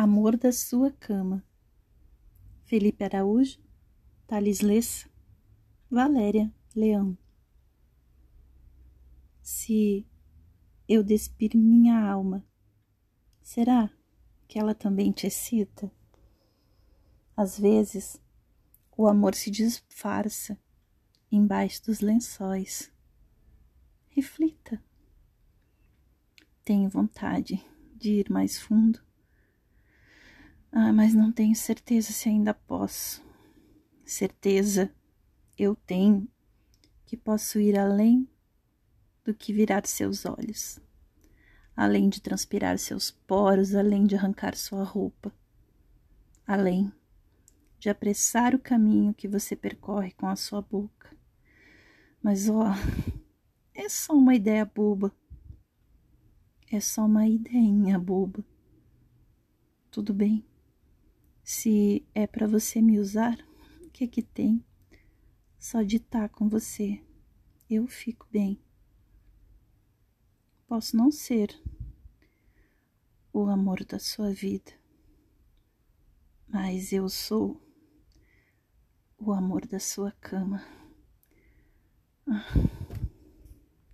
Amor da sua cama. Felipe Araújo, Thales Lessa, Valéria Leão. Se eu despir minha alma, será que ela também te excita? Às vezes, o amor se disfarça embaixo dos lençóis. Reflita. Tenho vontade de ir mais fundo. Ah, mas não tenho certeza se ainda posso. Certeza eu tenho que posso ir além do que virar seus olhos, além de transpirar seus poros, além de arrancar sua roupa, além de apressar o caminho que você percorre com a sua boca. Mas ó, é só uma ideia boba. É só uma ideinha boba. Tudo bem. Se é para você me usar, o que que tem? Só de estar com você, eu fico bem. Posso não ser o amor da sua vida, mas eu sou o amor da sua cama. Ah.